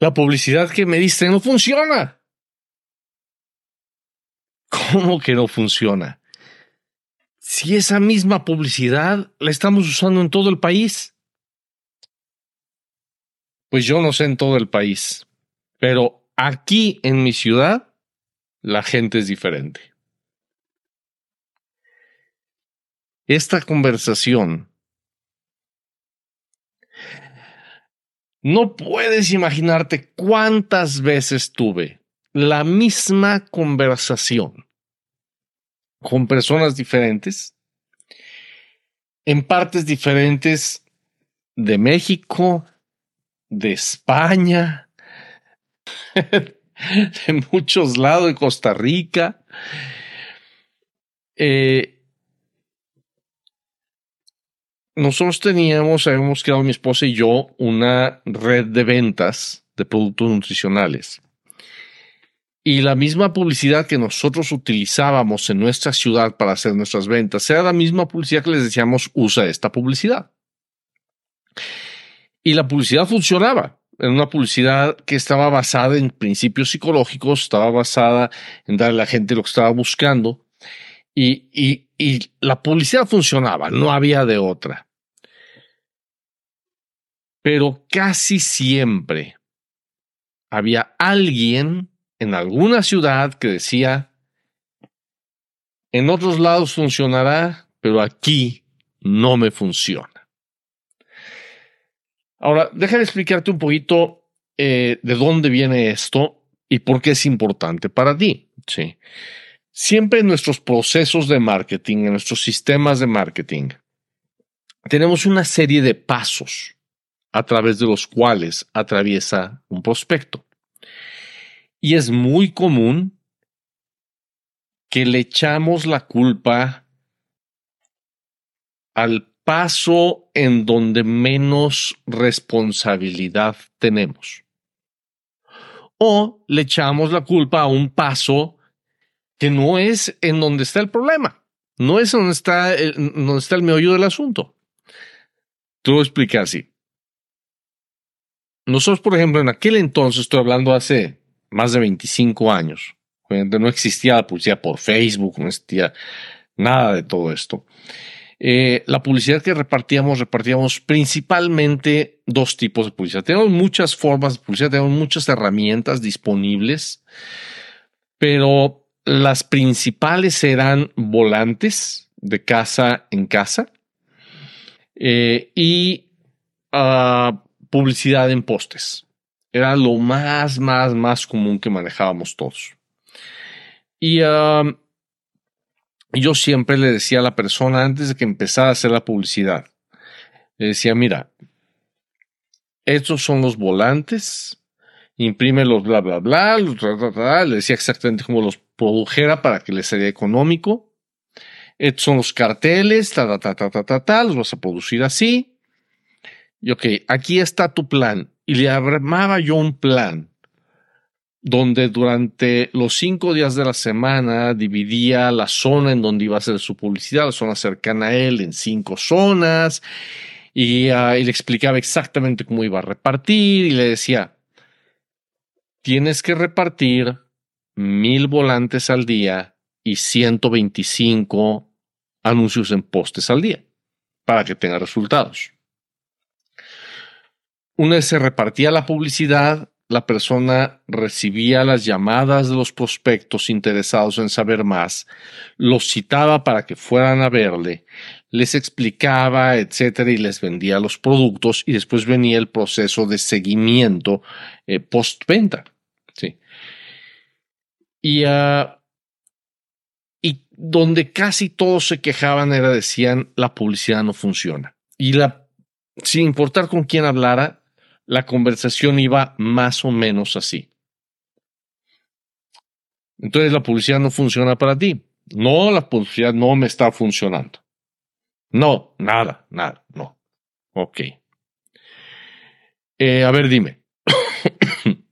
la publicidad que me diste no funciona. ¿Cómo que no funciona? Si esa misma publicidad la estamos usando en todo el país. Pues yo no sé en todo el país, pero aquí en mi ciudad la gente es diferente. Esta conversación no puedes imaginarte cuántas veces tuve la misma conversación con personas diferentes, en partes diferentes de México, de España, de muchos lados de Costa Rica. Eh, nosotros teníamos, habíamos creado mi esposa y yo una red de ventas de productos nutricionales. Y la misma publicidad que nosotros utilizábamos en nuestra ciudad para hacer nuestras ventas era la misma publicidad que les decíamos usa esta publicidad. Y la publicidad funcionaba. Era una publicidad que estaba basada en principios psicológicos, estaba basada en darle a la gente lo que estaba buscando. Y, la publicidad funcionaba, no había de otra. Pero casi siempre había alguien en alguna ciudad que decía, en otros lados funcionará, pero aquí no me funciona. Ahora, déjame explicarte un poquito eh, de dónde viene esto y por qué es importante para ti. ¿sí? Siempre en nuestros procesos de marketing, en nuestros sistemas de marketing, tenemos una serie de pasos a través de los cuales atraviesa un prospecto. Y es muy común que le echamos la culpa al paso en donde menos responsabilidad tenemos. O le echamos la culpa a un paso que no es en donde está el problema, no es donde está el, donde está el meollo del asunto. Te lo voy a explicar así. Nosotros, por ejemplo, en aquel entonces, estoy hablando hace más de 25 años, cuando no existía la publicidad por Facebook, no existía nada de todo esto. Eh, la publicidad que repartíamos, repartíamos principalmente dos tipos de publicidad. Tenemos muchas formas de publicidad, tenemos muchas herramientas disponibles, pero las principales eran volantes de casa en casa eh, y uh, publicidad en postes. Era lo más, más, más común que manejábamos todos. Y uh, yo siempre le decía a la persona antes de que empezara a hacer la publicidad, le decía, mira, estos son los volantes, imprime los bla, bla, bla, bla, le decía exactamente cómo los produjera para que les sería económico. Estos son los carteles, ta, ta, ta, ta, ta, ta, los vas a producir así. Y ok, aquí está tu plan. Y le armaba yo un plan donde durante los cinco días de la semana dividía la zona en donde iba a hacer su publicidad, la zona cercana a él, en cinco zonas, y, uh, y le explicaba exactamente cómo iba a repartir, y le decía, tienes que repartir mil volantes al día y 125 anuncios en postes al día para que tenga resultados. Una vez se repartía la publicidad, la persona recibía las llamadas de los prospectos interesados en saber más, los citaba para que fueran a verle, les explicaba, etcétera, y les vendía los productos y después venía el proceso de seguimiento eh, postventa. Sí. Y, uh, y donde casi todos se quejaban era decían la publicidad no funciona. Y la, sin importar con quién hablara, la conversación iba más o menos así. Entonces la publicidad no funciona para ti. No, la publicidad no me está funcionando. No, nada, nada, no. Ok. Eh, a ver, dime.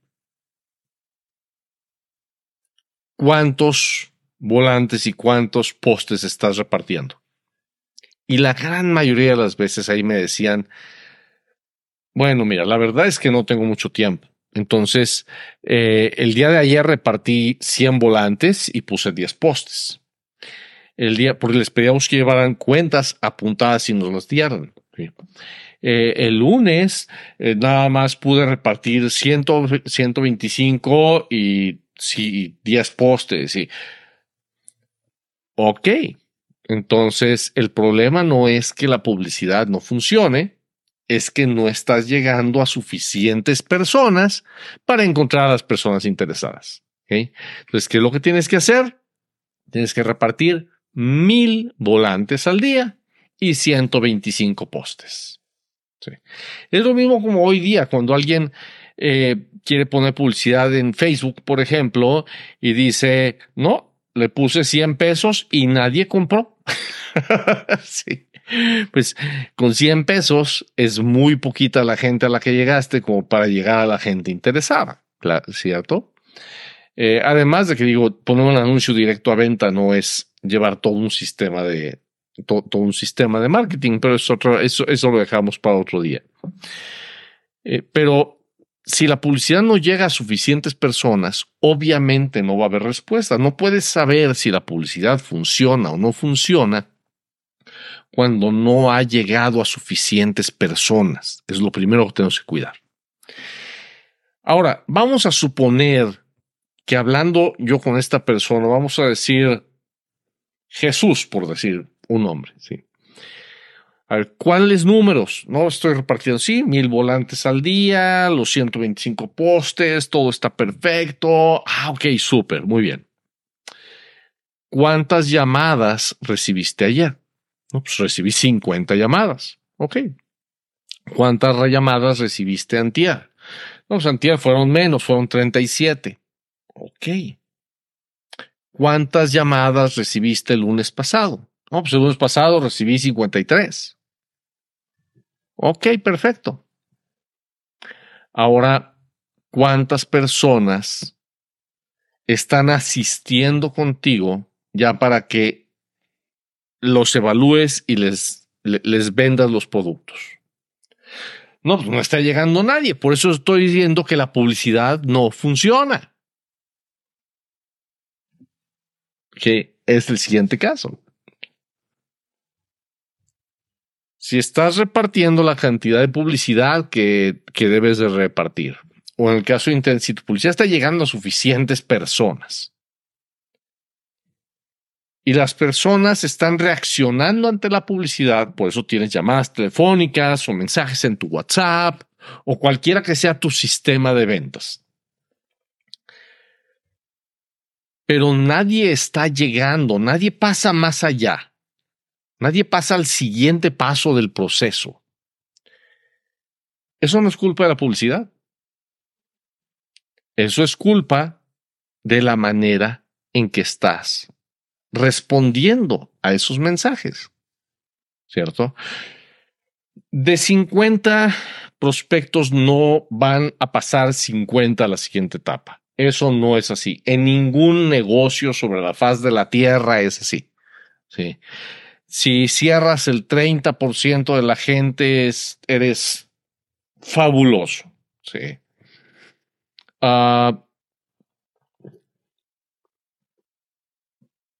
¿Cuántos volantes y cuántos postes estás repartiendo? Y la gran mayoría de las veces ahí me decían, bueno, mira, la verdad es que no tengo mucho tiempo. Entonces, eh, el día de ayer repartí 100 volantes y puse 10 postes. El día, porque les pedíamos que llevaran cuentas apuntadas y nos las dieran. Eh, el lunes eh, nada más pude repartir 100, 125 y sí, 10 postes. Ok, entonces el problema no es que la publicidad no funcione, es que no estás llegando a suficientes personas para encontrar a las personas interesadas. Entonces, ¿qué es lo que tienes que hacer? Tienes que repartir mil volantes al día y 125 postes. Es lo mismo como hoy día, cuando alguien eh, quiere poner publicidad en Facebook, por ejemplo, y dice, no, le puse 100 pesos y nadie compró. sí pues con 100 pesos es muy poquita la gente a la que llegaste como para llegar a la gente interesada, ¿cierto? Eh, además de que digo, poner un anuncio directo a venta no es llevar todo un sistema de todo, un sistema de marketing, pero es otro, eso, eso lo dejamos para otro día. Eh, pero si la publicidad no llega a suficientes personas, obviamente no va a haber respuesta. No puedes saber si la publicidad funciona o no funciona cuando no ha llegado a suficientes personas. Es lo primero que tenemos que cuidar. Ahora, vamos a suponer que hablando yo con esta persona, vamos a decir Jesús, por decir un nombre, ¿sí? A ver, ¿cuáles números? No estoy repartiendo, sí, mil volantes al día, los 125 postes, todo está perfecto. Ah, ok, súper, muy bien. ¿Cuántas llamadas recibiste ayer? No, pues recibí 50 llamadas. Ok. ¿Cuántas llamadas recibiste antier? No, pues antier fueron menos, fueron 37. Ok. ¿Cuántas llamadas recibiste el lunes pasado? No, pues el lunes pasado recibí 53. Ok, perfecto. Ahora, ¿cuántas personas están asistiendo contigo ya para que los evalúes y les, les vendas los productos. No, pues no está llegando nadie. Por eso estoy diciendo que la publicidad no funciona. Que es el siguiente caso. Si estás repartiendo la cantidad de publicidad que, que debes de repartir, o en el caso de si tu publicidad está llegando a suficientes personas, y las personas están reaccionando ante la publicidad, por eso tienes llamadas telefónicas o mensajes en tu WhatsApp o cualquiera que sea tu sistema de ventas. Pero nadie está llegando, nadie pasa más allá, nadie pasa al siguiente paso del proceso. Eso no es culpa de la publicidad. Eso es culpa de la manera en que estás respondiendo a esos mensajes, ¿cierto? De 50 prospectos no van a pasar 50 a la siguiente etapa. Eso no es así. En ningún negocio sobre la faz de la tierra es así. ¿sí? Si cierras el 30% de la gente, eres fabuloso. ¿sí? Ah,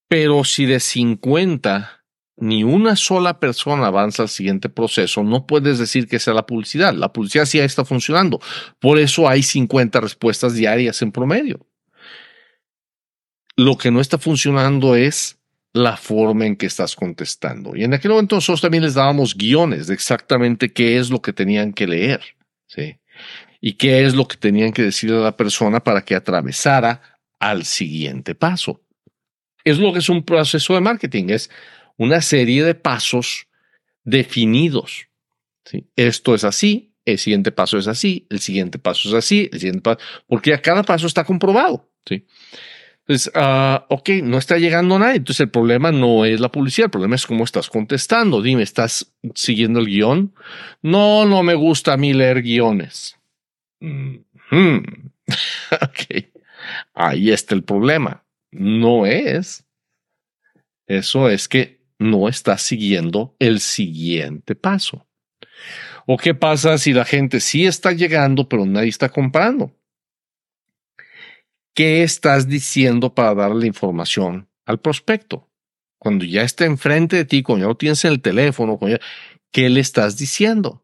Pero si de 50 ni una sola persona avanza al siguiente proceso, no puedes decir que sea la publicidad. La publicidad sí está funcionando. Por eso hay 50 respuestas diarias en promedio. Lo que no está funcionando es la forma en que estás contestando. Y en aquel momento nosotros también les dábamos guiones de exactamente qué es lo que tenían que leer. ¿sí? Y qué es lo que tenían que decirle a la persona para que atravesara al siguiente paso es lo que es un proceso de marketing, es una serie de pasos definidos. Esto es así, el siguiente paso es así, el siguiente paso es así, el siguiente paso, porque a cada paso está comprobado. ¿sí? Entonces, uh, ok, no está llegando nadie. Entonces, el problema no es la publicidad, el problema es cómo estás contestando. Dime, ¿estás siguiendo el guion? No, no me gusta a mí leer guiones. ok, ahí está el problema no es. Eso es que no está siguiendo el siguiente paso. ¿O qué pasa si la gente sí está llegando, pero nadie está comprando? ¿qué estás diciendo para darle información al prospecto? Cuando ya está enfrente de ti, cuando ya lo tienes en el teléfono, ¿qué le estás diciendo?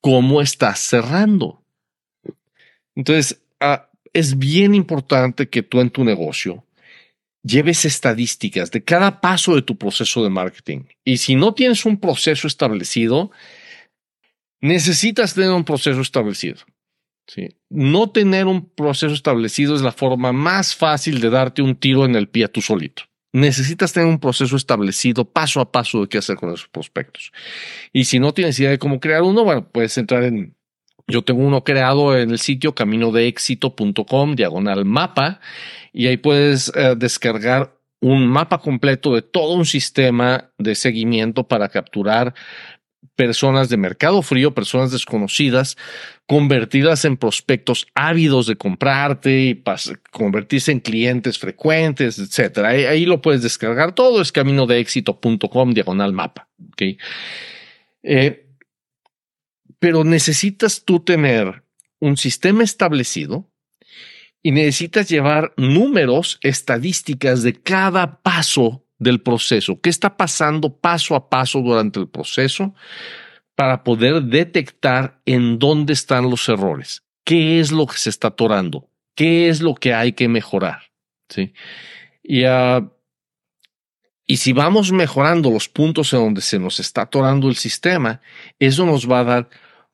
¿Cómo estás cerrando? Entonces, ah, es bien importante que tú en tu negocio lleves estadísticas de cada paso de tu proceso de marketing. Y si no tienes un proceso establecido, necesitas tener un proceso establecido. No tener un proceso establecido es la forma más fácil de darte un tiro en el pie a tú solito. Necesitas tener un proceso establecido paso a paso de qué hacer con esos prospectos. Y si no tienes idea de cómo crear uno, bueno, puedes entrar en yo tengo uno creado en el sitio caminodeexito.com, diagonal mapa, y ahí puedes eh, descargar un mapa completo de todo un sistema de seguimiento para capturar personas de mercado frío, personas desconocidas, convertirlas en prospectos ávidos de comprarte y convertirse en clientes frecuentes, etcétera. Ahí, lo puedes descargar todo, es caminodeexito.com, diagonal mapa. ¿okay? Eh, pero necesitas tú tener un sistema establecido y necesitas llevar números, estadísticas de cada paso del proceso. ¿Qué está pasando paso a paso durante el proceso para poder detectar en dónde están los errores? ¿Qué es lo que se está atorando? ¿Qué es lo que hay que mejorar? ¿Sí? Y, uh, y si vamos mejorando los puntos en donde se nos está atorando el sistema, eso nos va a dar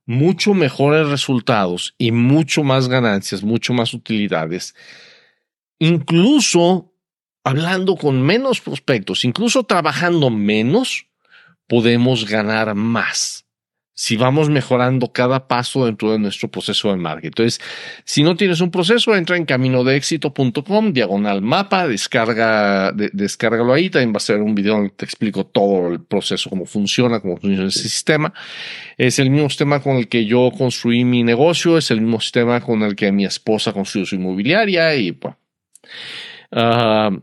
mucho mejores resultados y mucho más ganancias, mucho más utilidades, incluso hablando con menos prospectos, incluso trabajando menos, podemos ganar más si vamos mejorando cada paso dentro de nuestro proceso de marketing. Entonces, si no tienes un proceso, entra en caminodeexito.com, diagonal mapa, descarga, descárgalo ahí. También va a ser un video donde te explico todo el proceso, cómo funciona, cómo funciona ese sistema. Es el mismo sistema con el que yo construí mi negocio, es el mismo sistema con el que mi esposa construyó su inmobiliaria y bueno. Uh,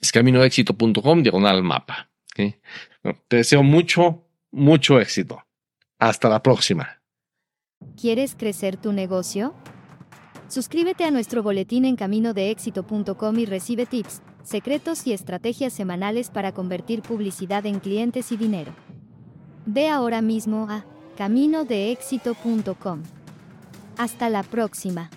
es caminodeexito.com, diagonal mapa. te deseo mucho, mucho éxito. Hasta la próxima. ¿Quieres crecer tu negocio? Suscríbete a nuestro boletín en caminodeexito.com y recibe tips, secretos y estrategias semanales para convertir publicidad en clientes y dinero. Ve ahora mismo a caminodeexito.com. Hasta la próxima.